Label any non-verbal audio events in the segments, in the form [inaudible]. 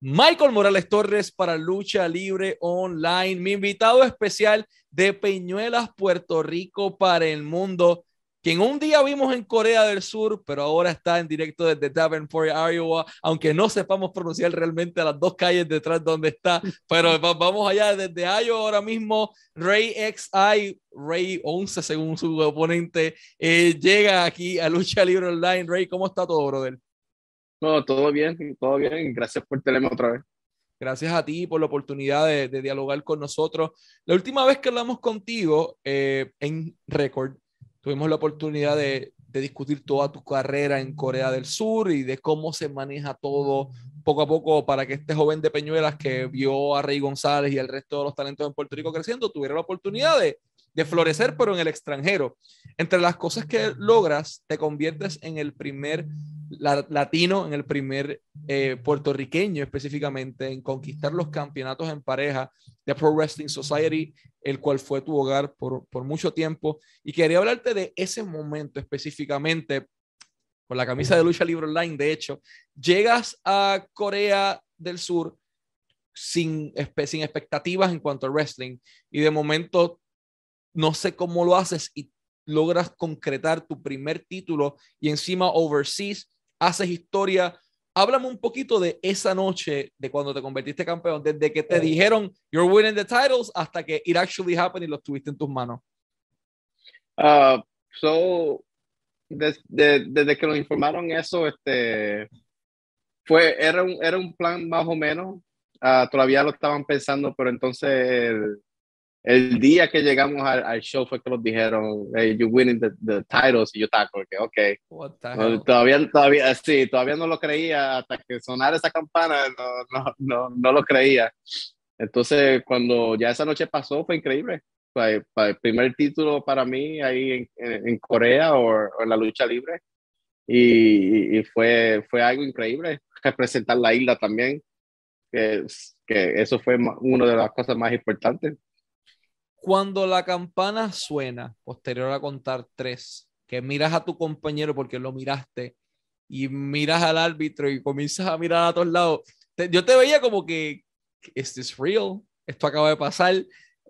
Michael Morales Torres para Lucha Libre Online, mi invitado especial de Peñuelas, Puerto Rico para el mundo, quien un día vimos en Corea del Sur, pero ahora está en directo desde Davenport, Iowa, aunque no sepamos pronunciar realmente las dos calles detrás donde está, [laughs] pero vamos allá desde Iowa ahora mismo, Ray XI, Ray 11 según su oponente, eh, llega aquí a Lucha Libre Online. Ray, ¿cómo está todo, brother? No, todo bien, todo bien. Gracias por tenerme otra vez. Gracias a ti por la oportunidad de, dialogar con nosotros. La última vez que hablamos contigo eh, en Record, tuvimos la oportunidad de, de, discutir toda tu carrera en Corea del Sur y de cómo se maneja todo poco a poco para que este joven de Peñuelas que vio a Rey González y el resto de los talentos en Puerto Rico creciendo tuviera la oportunidad de, de florecer, pero en el extranjero. Entre las cosas que logras, te conviertes en el primer latino, en el primer eh, puertorriqueño específicamente, en conquistar los campeonatos en pareja de Pro Wrestling Society, el cual fue tu hogar por, por mucho tiempo. Y quería hablarte de ese momento específicamente, con la camisa de lucha libre online, de hecho, llegas a Corea del Sur sin, sin expectativas en cuanto a wrestling y de momento no sé cómo lo haces y logras concretar tu primer título y encima overseas haces historia. Háblame un poquito de esa noche de cuando te convertiste campeón, desde que te dijeron you're winning the titles hasta que it actually happened y lo tuviste en tus manos. Uh, so, desde, que nos informaron eso, este, fue, era un, era un plan más o menos. Uh, todavía lo estaban pensando, pero entonces el día que llegamos al, al, show fue que nos dijeron, hey, you're winning the, the titles, y yo estaba como que, ok. todavía, todavía, sí, todavía no lo creía, hasta que sonara esa campana, no, no, no, no lo creía. Entonces, cuando ya esa noche pasó, fue increíble. Fue, el primer título para mí ahí en, en, Corea o, en la lucha libre. Y, y, fue, fue algo increíble. Representar la isla también, que, que eso fue una de las cosas más importantes. Cuando la campana suena, posterior a contar tres, que miras a tu compañero porque lo miraste y miras al árbitro y comienzas a mirar a todos lados, yo te veía como que, ¿es this real? Esto acaba de pasar.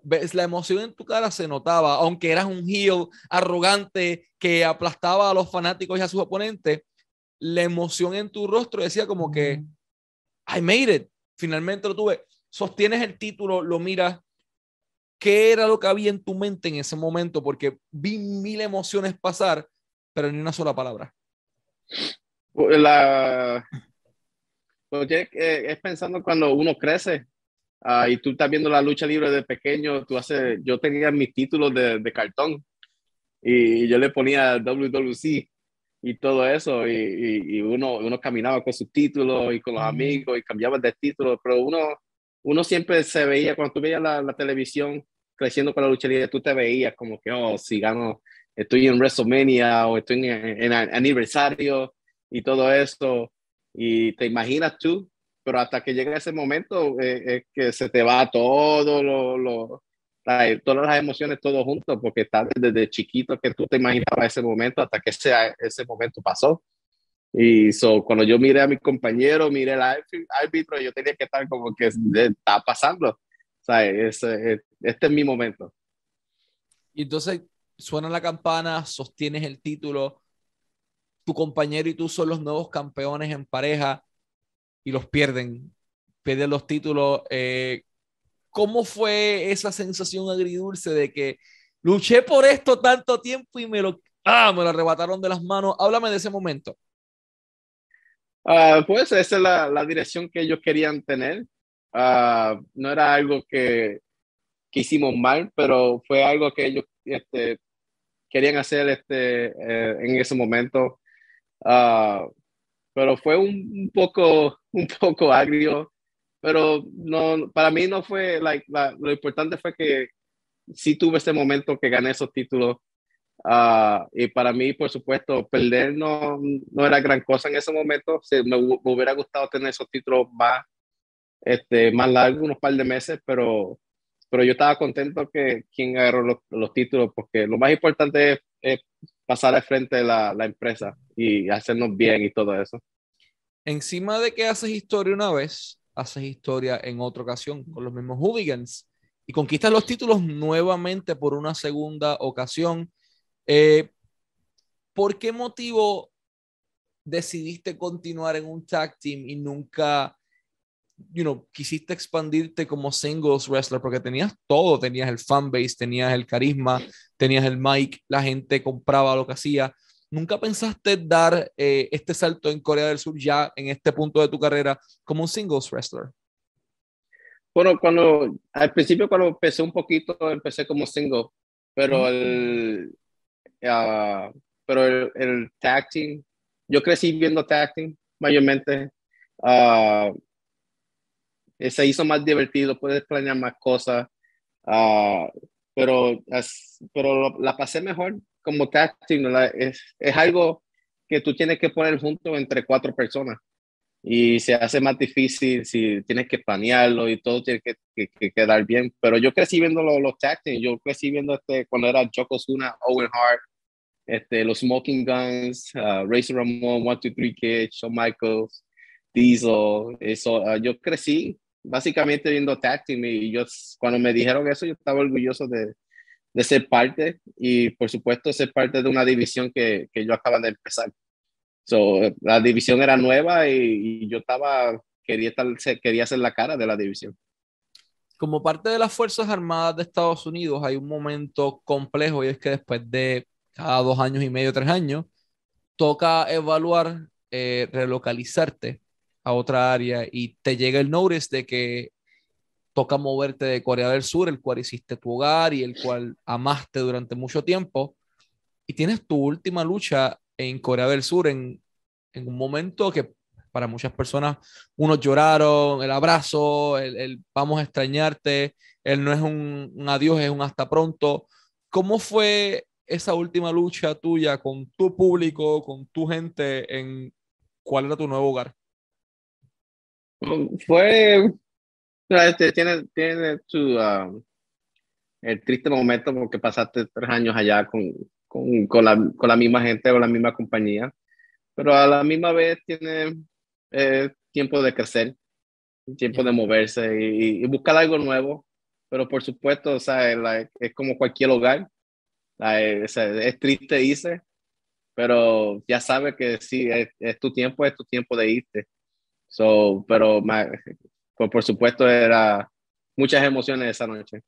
¿Ves? La emoción en tu cara se notaba, aunque eras un heel arrogante que aplastaba a los fanáticos y a sus oponentes, la emoción en tu rostro decía como que, I made it, finalmente lo tuve. Sostienes el título, lo miras, ¿Qué era lo que había en tu mente en ese momento? Porque vi mil emociones pasar, pero ni una sola palabra. La... Pues es pensando cuando uno crece uh, y tú estás viendo la lucha libre de pequeño, tú haces, yo tenía mis títulos de, de cartón y yo le ponía WWC y todo eso y, y, uno, uno caminaba con sus títulos y con los amigos y cambiaba de título, pero uno uno siempre se veía, cuando tú veías la, la televisión creciendo con la lucha libre, tú te veías como que, oh, si gano, estoy en WrestleMania o estoy en, en, aniversario y todo eso, y te imaginas tú, pero hasta que llega ese momento eh, es que se te va todo lo, lo todas las emociones todo juntos, porque estás desde chiquito que tú te imaginabas ese momento hasta que ese, ese momento pasó. Y so, cuando yo miré a mi compañero, miré al árbitro, yo tenía que estar como que está pasando. O sea, es, este es mi momento. Y entonces suena la campana, sostienes el título, tu compañero y tú son los nuevos campeones en pareja y los pierden, pierden los títulos. Eh, ¿Cómo fue esa sensación agridulce de que luché por esto tanto tiempo y me lo, ah, me lo arrebataron de las manos? Háblame de ese momento. Uh, pues esa es la, la, dirección que ellos querían tener. Uh, no era algo que, que, hicimos mal, pero fue algo que ellos este, querían hacer este, eh, en ese momento. Uh, pero fue un, poco, [laughs] un poco agrio, pero no, para mí no fue, like, lo importante fue que sí tuve ese momento que gané esos títulos Uh, y para mí, por supuesto, perder no, no era gran cosa en ese momento. me, me, hubiera gustado tener esos títulos más, este, más largos, unos par de meses, pero, pero yo estaba contento que quien agarró los, los títulos, porque lo más importante es, es pasar al frente de la, la, empresa y hacernos bien y todo eso. Encima de que haces historia una vez, haces historia en otra ocasión con los mismos Hooligans y conquistas los títulos nuevamente por una segunda ocasión. Eh, ¿Por qué motivo decidiste continuar en un tag team y nunca, you know, quisiste expandirte como singles wrestler? Porque tenías todo, tenías el fanbase, tenías el carisma, tenías el mic, la gente compraba lo que hacía. ¿Nunca pensaste dar eh, este salto en Corea del Sur ya en este punto de tu carrera como un singles wrestler? Bueno, cuando al principio cuando empecé un poquito, empecé como single, pero el, uh, pero el, el, tag team, yo crecí viendo tag team mayormente. Uh, se hizo más divertido, puedes planear más cosas, uh, pero, pero la pasé mejor como tag team. Es, es algo que tú tienes que poner junto entre cuatro personas y se hace más difícil si tienes que planearlo y todo tiene que, que, quedar bien. Pero yo crecí viendo los, los tag yo crecí viendo este, cuando era Yokozuna, Owen Hart, este, los Smoking Guns, uh, Razor Ramon, One, Two, Three Kids, Shawn Michaels, Diesel, eso, uh, yo crecí básicamente viendo tag team y yo cuando me dijeron eso yo estaba orgulloso de, de ser parte y por supuesto ser parte de una división que, que yo acaba de empezar. So, la división era nueva y, yo estaba, quería, estar, quería ser la cara de la división. Como parte de las Fuerzas Armadas de Estados Unidos hay un momento complejo y es que después de cada dos años y medio, tres años, toca evaluar, eh, relocalizarte a otra área y te llega el notice de que toca moverte de Corea del Sur, el cual hiciste tu hogar y el cual amaste durante mucho tiempo, y tienes tu última lucha en Corea del Sur en, en un momento que para muchas personas, unos lloraron, el abrazo, el, vamos a extrañarte, él no es un, un, adiós, es un hasta pronto. ¿Cómo fue esa última lucha tuya con tu público, con tu gente, en cuál era tu nuevo hogar? Fue, este, tiene, tiene tu, um, el triste momento porque pasaste tres años allá con, con, con, la, con, la, misma gente o la misma compañía, pero a la misma vez tiene eh, tiempo de crecer, tiempo de moverse y, buscar algo nuevo, pero por supuesto, o sea, es como cualquier hogar, es, es, triste dice pero ya sabe que sí, es, tu tiempo, es tu tiempo de irte. So, pero pues por supuesto era muchas emociones esa noche.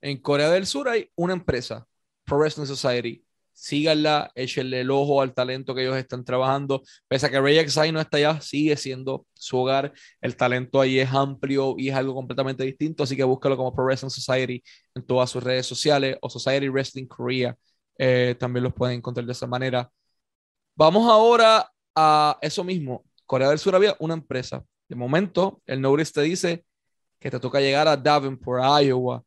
En Corea del Sur hay una empresa Pro Wrestling Society. Síganla, échenle el ojo al talento que ellos están trabajando. Pese a que Ray XI no está allá, sigue siendo su hogar. El talento ahí es amplio y es algo completamente distinto. Así que búscalo como Pro Wrestling Society en todas sus redes sociales o Society Wrestling Korea. Eh, también los pueden encontrar de esa manera. Vamos ahora a eso mismo. Corea del Sur había una empresa. De momento, el notice te dice que te toca llegar a Davenport, Iowa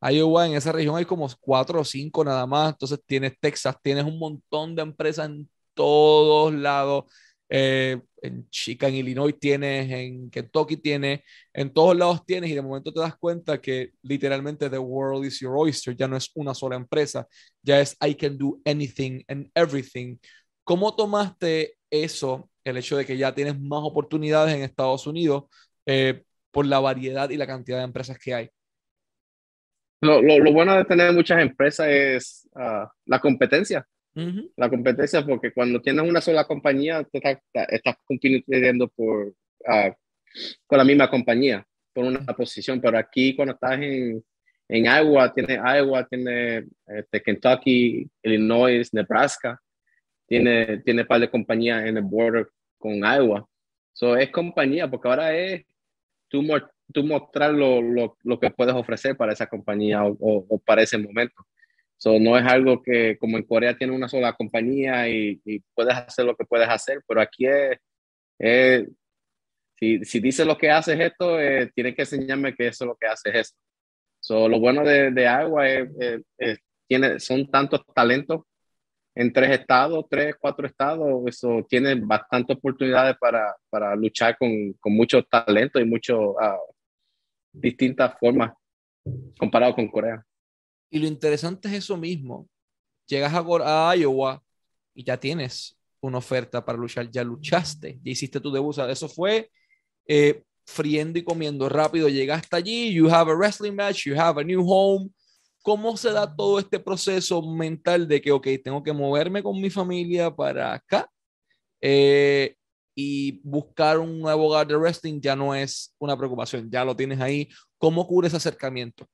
Iowa, en esa región hay como cuatro o cinco nada más. Entonces tienes Texas, tienes un montón de empresas en todos lados. Eh, en Chica, en Illinois tienes, en Kentucky tienes, en todos lados tienes y de momento te das cuenta que literalmente the world is your oyster, ya no es una sola empresa, ya es I can do anything and everything. ¿Cómo tomaste eso, el hecho de que ya tienes más oportunidades en Estados Unidos eh, por la variedad y la cantidad de empresas que hay? Lo, lo, bueno de tener muchas empresas es uh, la competencia. La competencia, porque cuando tienes una sola compañía, te estás, estás compitiendo por, uh, con la misma compañía, por una posición. Pero aquí, cuando estás en, en Iowa, tiene Iowa, tiene este, Kentucky, Illinois, Nebraska, tiene, tiene par de compañías en el border con Iowa. So, es compañía, porque ahora es tú tú mostrar lo, lo, lo, que puedes ofrecer para esa compañía o, para ese momento. So, no es algo que como en Corea tiene una sola compañía y, y puedes hacer lo que puedes hacer, pero aquí es, si, si dices lo que haces esto, eh, tienes que enseñarme que eso es lo que haces esto. So, lo bueno de, de Agua es, tiene, son tantos talentos en tres estados, tres, cuatro estados, eso tiene bastantes oportunidades para, para luchar con, con muchos talentos y muchos ah, distintas formas comparado con Corea. Y lo interesante es eso mismo. Llegas a, Iowa y ya tienes una oferta para luchar, ya luchaste, ya hiciste tu debut. eso fue, eh, friendo y comiendo rápido, llega hasta allí, you have a wrestling match, you have a new home. ¿Cómo se da todo este proceso mental de que, ok, tengo que moverme con mi familia para acá? Eh, y buscar un nuevo hogar de wrestling ya no es una preocupación, ya lo tienes ahí. ¿Cómo cubre ese acercamiento?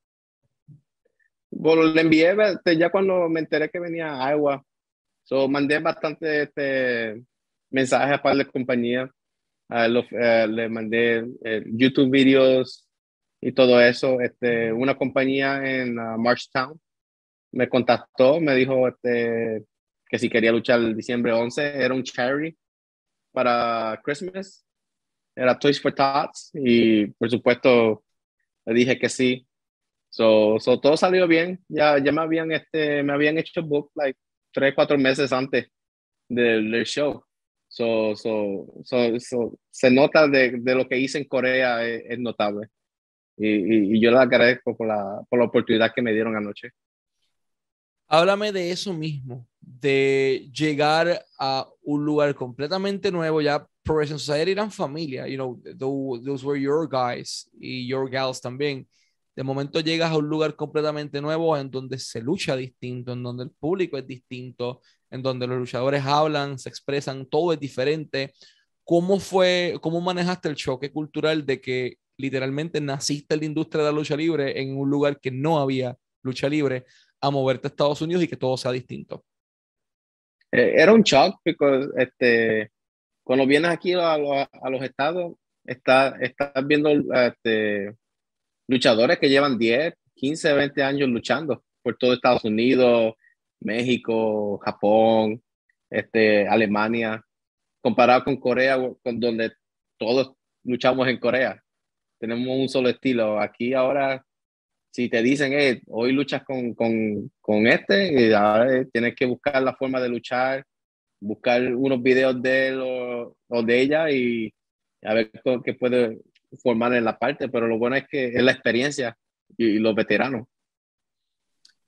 Bueno, le envié este, ya cuando me enteré que venía a Iowa. So, mandé bastante este, mensajes a par de compañías. Uh, le mandé eh, YouTube videos y todo eso. Este, una compañía en uh, Marshtown me contactó, me dijo este, que si quería luchar el diciembre 11, era un charity para Christmas, era Toys for Tots y por supuesto le dije que sí. So, so todo salió bien. Ya, ya me habían este, me habían hecho book like tres, cuatro meses antes del, del show. So, so, so, se nota de, de, lo que hice en Corea es, notable. Y, y, yo le agradezco por la, por la oportunidad que me dieron anoche. Háblame de eso mismo, de llegar a un lugar completamente nuevo, ya Progression Society eran familia, you know, those, those were your guys y your gals también. De momento llegas a un lugar completamente nuevo en donde se lucha distinto, en donde el público es distinto, en donde los luchadores hablan, se expresan, todo es diferente. ¿Cómo fue, cómo manejaste el choque cultural de que literalmente naciste en la industria de la lucha libre en un lugar que no había lucha libre a moverte a Estados Unidos y que todo sea distinto? Eh, era un shock, porque este, cuando vienes aquí a, los estados, estás, estás viendo este, luchadores que llevan 10, 15, 20 años luchando por todo Estados Unidos, México, Japón, este, Alemania, comparado con Corea, con donde todos luchamos en Corea. Tenemos un solo estilo. Aquí ahora si te dicen, eh, hoy luchas con, con, con este, y ahora tienes que buscar la forma de luchar, buscar unos videos de él o, de ella y a ver qué puede formar en la parte, pero lo bueno es que es la experiencia y, los veteranos.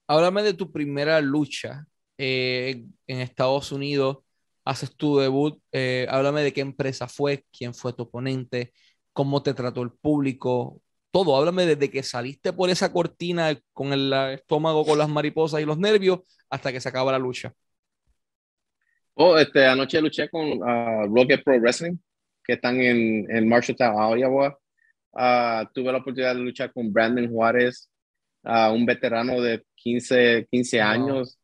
Háblame de tu primera lucha eh, en Estados Unidos, haces tu debut, eh, háblame de qué empresa fue, quién fue tu oponente, cómo te trató el público, todo. Háblame desde que saliste por esa cortina con el estómago, con las mariposas y los nervios, hasta que se acaba la lucha. Oh, este, anoche luché con uh, Rocket Pro Wrestling, que están en, en Marshalltown, Iowa. Uh, tuve la oportunidad de luchar con Brandon Juárez, uh, un veterano de 15, 15 años.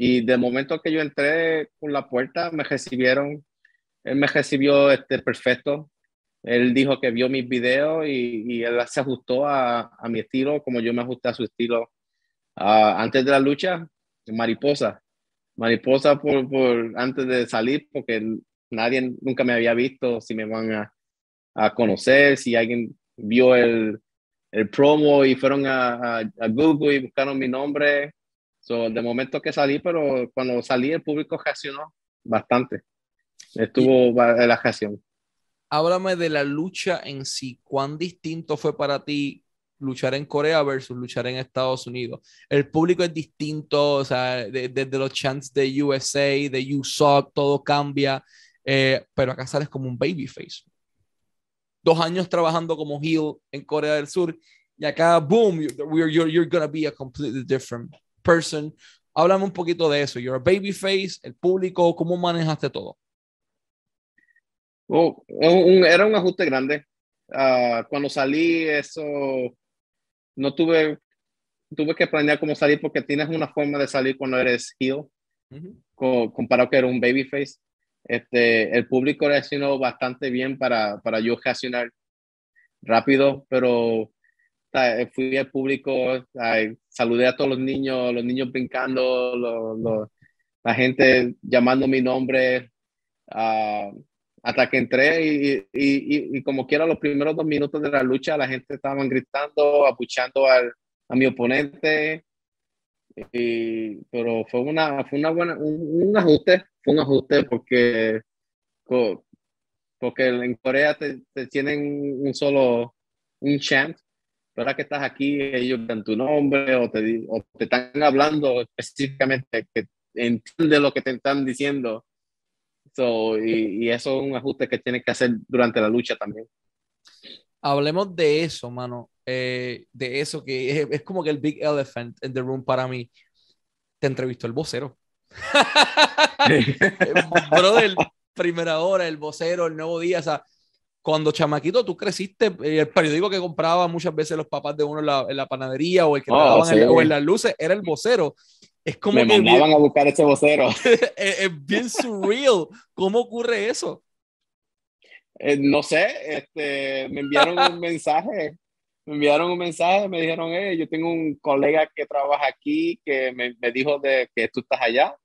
Y de momento que yo entré con la puerta, me recibieron, él me recibió este, perfecto. Él dijo que vio mis videos y, y él se ajustó a, a, mi estilo, como yo me ajusté a su estilo. Uh, antes de la lucha, mariposa. Mariposa por, por, antes de salir, porque nadie nunca me había visto, si me van a, a conocer, si alguien vio el, el promo y fueron a, a, Google y buscaron mi nombre. So, de momento que salí, pero cuando salí el público reaccionó bastante. Estuvo la reacción háblame de la lucha en sí. ¿Cuán distinto fue para ti luchar en Corea versus luchar en Estados Unidos? El público es distinto, o sea, desde los chants de USA, de You todo cambia, eh, pero acá sales como un babyface. Dos años trabajando como heel en Corea del Sur y acá, boom, you're, you're, you're gonna be a completely different person. Háblame un poquito de eso. You're a babyface, el público, ¿cómo manejaste todo? Oh, un, era un ajuste grande. Uh, cuando salí, eso no tuve, tuve que planear cómo salir porque tienes una forma de salir cuando eres heel, comparado que era un babyface. Este, el público reaccionó bastante bien para, para yo reaccionar rápido, pero fui al público, saludé a todos los niños, los niños brincando, la gente llamando mi nombre. Uh, hasta que entré y, y, y, como quiera los primeros dos minutos de la lucha la gente estaba gritando, apuchando al, a mi oponente, y, pero fue una, fue una buena, un, ajuste, fue un ajuste porque, porque en Corea te, te tienen un solo, un chant, pero ahora que estás aquí ellos dan tu nombre o te, o te están hablando específicamente que entiende lo que te están diciendo So, y, y, eso es un ajuste que tienes que hacer durante la lucha también. Hablemos de eso, mano. Eh, de eso que es, es, como que el big elephant in the room para mí. Te entrevistó el vocero. [laughs] Brother, primera hora, el vocero, el nuevo día. O sea, cuando chamaquito tú creciste, el periódico que compraba muchas veces los papás de uno en la, en la panadería o el que oh, sí. en, o en las luces era el vocero. Es como Me que mandaban bien, a buscar ese vocero. [laughs] es, es, bien surreal. ¿Cómo ocurre eso? Eh, no sé, este, me enviaron un [laughs] mensaje. Me enviaron un mensaje, me dijeron, hey, yo tengo un colega que trabaja aquí que me, me dijo de que tú estás allá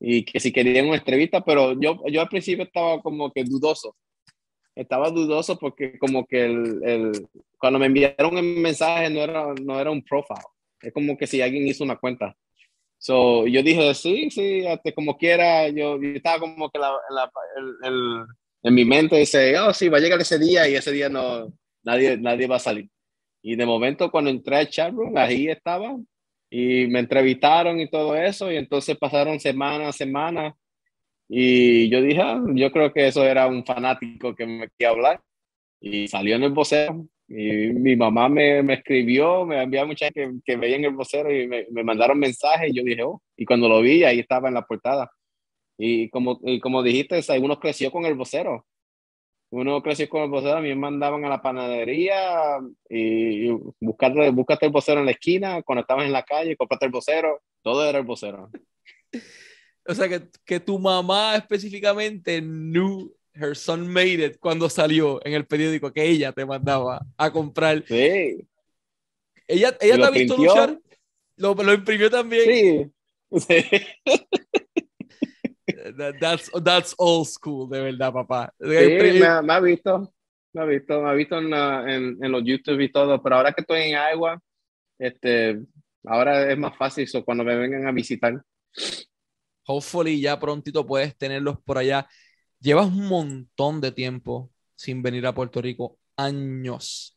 y que si querían una entrevista, pero yo, yo al principio estaba como que dudoso. Estaba dudoso porque como que el, el, cuando me enviaron el mensaje no era, no era un profile. Es como que si alguien hizo una cuenta. So, yo dije, sí, sí, hasta como quiera. Yo, yo estaba como que la, la, el, el, en mi mente dice, oh, sí, va a llegar ese día y ese día no, nadie, nadie va a salir. Y de momento cuando entré al chatroom, ahí estaba y me entrevistaron y todo eso y entonces pasaron semanas, semanas y yo dije, ah, yo creo que eso era un fanático que me quería hablar y salió en el vocero y mi mamá me, me escribió, me envió muchas que, que veían el vocero y me, me, mandaron mensajes y yo dije, oh, y cuando lo vi ahí estaba en la portada. Y como, y como dijiste, uno creció con el vocero. Uno creció con el vocero, a mí me mandaban a la panadería y, y buscarte, buscarte el vocero en la esquina, cuando estabas en la calle, comprate el vocero, todo era el vocero. [laughs] O sea, que, que tu mamá específicamente knew her son made it cuando salió en el periódico que ella te mandaba a comprar. Sí. ¿Ella, ella te ha visto printió? luchar? Lo, lo imprimió también. Sí. sí. [laughs] That's, that's old school, de verdad, papá. Sí, me, me, ha visto, me ha visto, me ha visto en, en, en, los YouTube y todo, pero ahora que estoy en Iowa, este, ahora es más fácil eso cuando me vengan a visitar. Hopefully ya prontito puedes tenerlos por allá. Llevas un montón de tiempo sin venir a Puerto Rico, años.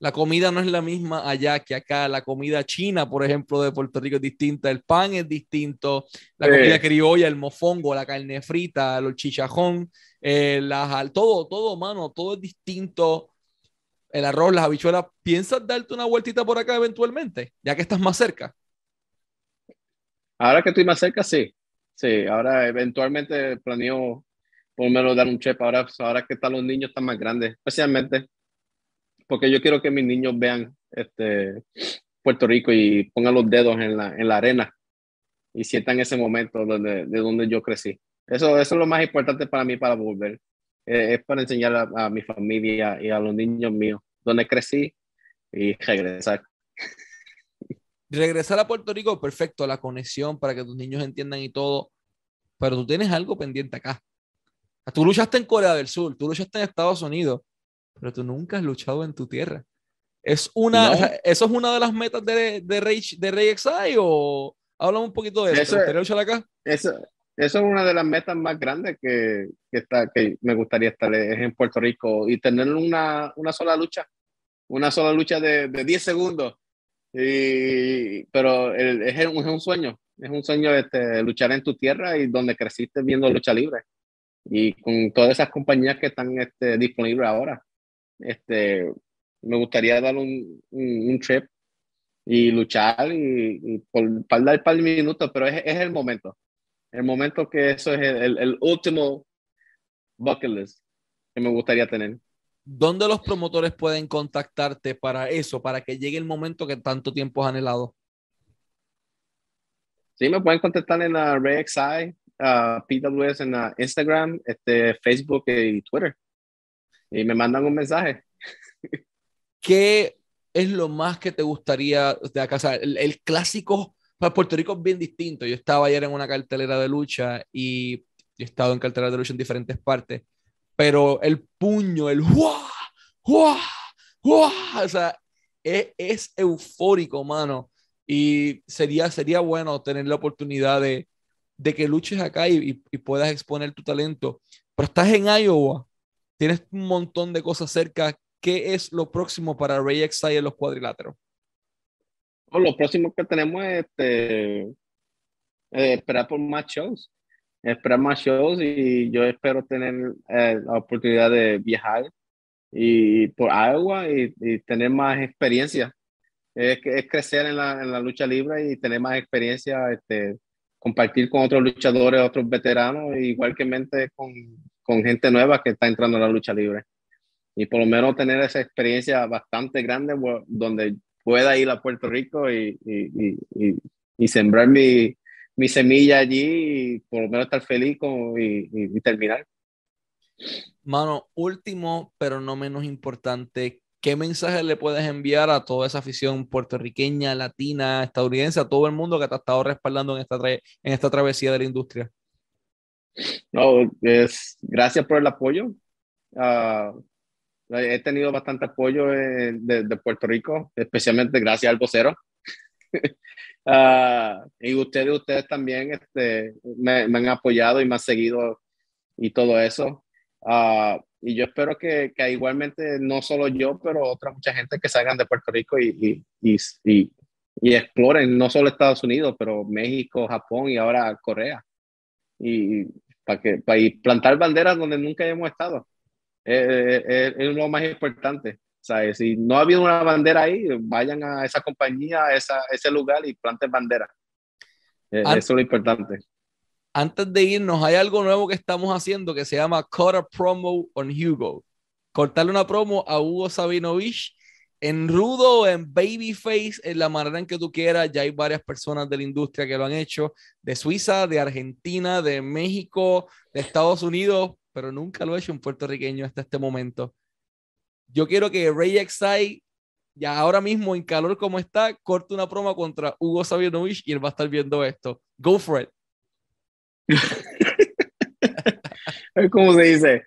La comida no es la misma allá que acá. La comida china, por ejemplo, de Puerto Rico es distinta. El pan es distinto. La comida criolla, el mofongo, la carne frita, el chichajón, eh, la, todo, todo, mano, todo es distinto. El arroz, las habichuelas. ¿Piensas darte una vueltita por acá eventualmente, ya que estás más cerca? Ahora que estoy más cerca, sí. Sí, ahora eventualmente planeo por menos dar un chep. Ahora, ahora que están los niños están más grandes, especialmente porque yo quiero que mis niños vean este, Puerto Rico y pongan los dedos en la, en la arena y sientan ese momento donde, de donde yo crecí. Eso, eso es lo más importante para mí para volver. Eh, es para enseñar a, a, mi familia y a los niños míos donde crecí y regresar. Regresar a Puerto Rico, perfecto, la conexión para que tus niños entiendan y todo, pero tú tienes algo pendiente acá. Tú luchaste en Corea del Sur, tú luchaste en Estados Unidos, pero tú nunca has luchado en tu tierra. ¿Es una, no. o sea, ¿Eso es una de las metas de, de, Rey, de Rey XI o háblame un poquito de eso? ¿Te luchar acá? Eso, eso es una de las metas más grandes que, que, está, que me gustaría estar es en Puerto Rico y tener una, una sola lucha, una sola lucha de, de 10 segundos. Y, pero el, es, un, es, un, sueño, es un sueño este, luchar en tu tierra y donde creciste viendo lucha libre y con todas esas compañías que están este, disponibles ahora este, me gustaría dar un, un, un trip y luchar y, y por, dar un par de minutos, pero es, es, el momento. El momento que eso es el, el, el, último bucket list que me gustaría tener. ¿Dónde los promotores pueden contactarte para eso, para que llegue el momento que tanto tiempo has anhelado? Sí, me pueden contactar en la RexI, PWS en Instagram, este, Facebook y Twitter y me mandan un mensaje. ¿Qué es lo más que te gustaría de acá? El, clásico para Puerto Rico es bien distinto. Yo estaba ayer en una cartelera de lucha y he estado en cartelera de lucha en diferentes partes, pero el puño, el ¡guau! ¡guau! ¡guau! O sea, es, es eufórico, mano. Y sería, sería bueno tener la oportunidad de, de que luches acá y, y, y puedas exponer tu talento. Pero estás en Iowa, Tienes un montón de cosas cerca. ¿Qué es lo próximo para Ray XI en los cuadriláteros? Oh, lo próximo que tenemos es este, eh, esperar por más shows. esperar más shows y yo espero tener eh, la oportunidad de viajar y por agua y, tener más experiencia. Es, es crecer en la, en la, lucha libre y tener más experiencia, este, compartir con otros luchadores, otros veteranos, igual que mente con, con gente nueva que está entrando en la lucha libre. Y por lo menos tener esa experiencia bastante grande donde pueda ir a Puerto Rico y, y, y, y sembrar mi, mi, semilla allí y por lo menos estar feliz con, y, terminar. Mano, último, pero no menos importante, ¿qué mensaje le puedes enviar a toda esa afición puertorriqueña, latina, estadounidense, a todo el mundo que te ha estado respaldando en esta, en esta travesía de la industria? No, es gracias por el apoyo. Uh, he tenido bastante apoyo de, de, Puerto Rico, especialmente gracias al vocero. uh, [laughs] y ustedes, ustedes también este, me, me, han apoyado y me han seguido y todo eso. Uh, y yo espero que, que, igualmente, no solo yo, pero otra mucha gente que salgan de Puerto Rico y, y, y, y, exploren no solo Estados Unidos, pero México, Japón y ahora Corea. Y para que para plantar banderas donde nunca hemos estado. es lo más importante. ¿sabes? Si no ha habido una bandera ahí, vayan a esa compañía, a, esa, ese lugar y planten bandera. eso es lo importante antes de irnos, hay algo nuevo que estamos haciendo que se llama Cut Promo on Hugo. Cortarle una promo a Hugo Sabinovich en rudo, en babyface, en la manera en que tú quieras. Ya hay varias personas de la industria que lo han hecho, de Suiza, de Argentina, de México, de Estados Unidos, pero nunca lo he hecho un puertorriqueño hasta este momento. Yo quiero que Ray XI, ya ahora mismo en calor como está, corte una promo contra Hugo Sabinovich y él va a estar viendo esto. Go for it. [laughs] ¿Cómo se dice?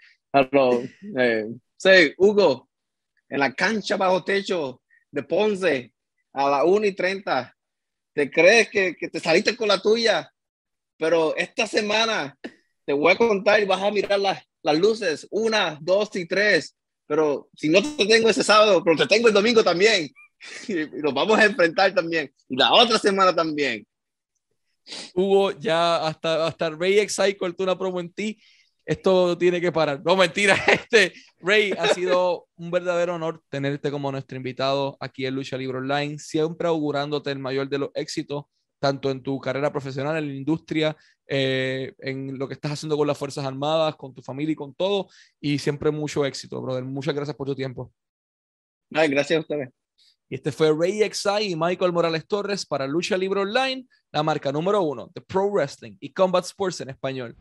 Eh, sí, Hugo, en la cancha bajo techo de Ponce a las 1 y 30, te crees que, que, te saliste con la tuya, pero esta semana te voy a contar y vas a mirar las, las luces, una, dos y tres, pero si no te tengo ese sábado, pero te tengo el domingo también, y, [laughs] y nos vamos a enfrentar también, y la otra semana también. Hugo, ya hasta, hasta Ray Excite cortó una promo en ti. Esto tiene que parar. No, mentira. [laughs] Este, Ray, ha sido un verdadero honor tenerte como nuestro invitado aquí en Lucha Libre Online, siempre augurándote el mayor de los éxitos, tanto en tu carrera profesional, en la industria, eh, en lo que estás haciendo con las Fuerzas Armadas, con tu familia y con todo, y siempre mucho éxito, brother. Muchas gracias por tu tiempo. Ay, gracias a ustedes. Y este fue Ray XI y Michael Morales Torres para Lucha Libre Online, la marca número uno de Pro Wrestling y Combat Sports en español.